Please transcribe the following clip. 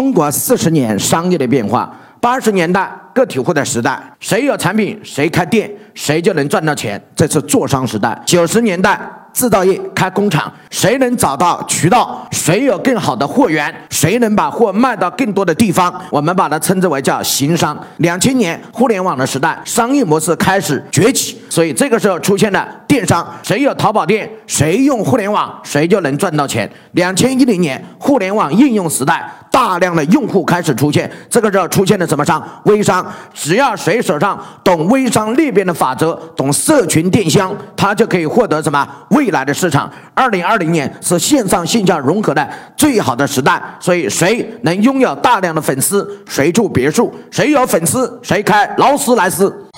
中国四十年商业的变化。八十年代个体户的时代，谁有产品谁开店，谁就能赚到钱，这是做商时代。九十年代。制造业开工厂，谁能找到渠道，谁有更好的货源，谁能把货卖到更多的地方，我们把它称之为叫行商。两千年互联网的时代，商业模式开始崛起，所以这个时候出现了电商，谁有淘宝店，谁用互联网，谁就能赚到钱。两千一零年互联网应用时代。大量的用户开始出现，这个时候出现了什么商？微商。只要谁手上懂微商裂变的法则，懂社群电商，他就可以获得什么未来的市场。二零二零年是线上线下融合的最好的时代，所以谁能拥有大量的粉丝，谁住别墅，谁有粉丝，谁开劳斯莱斯。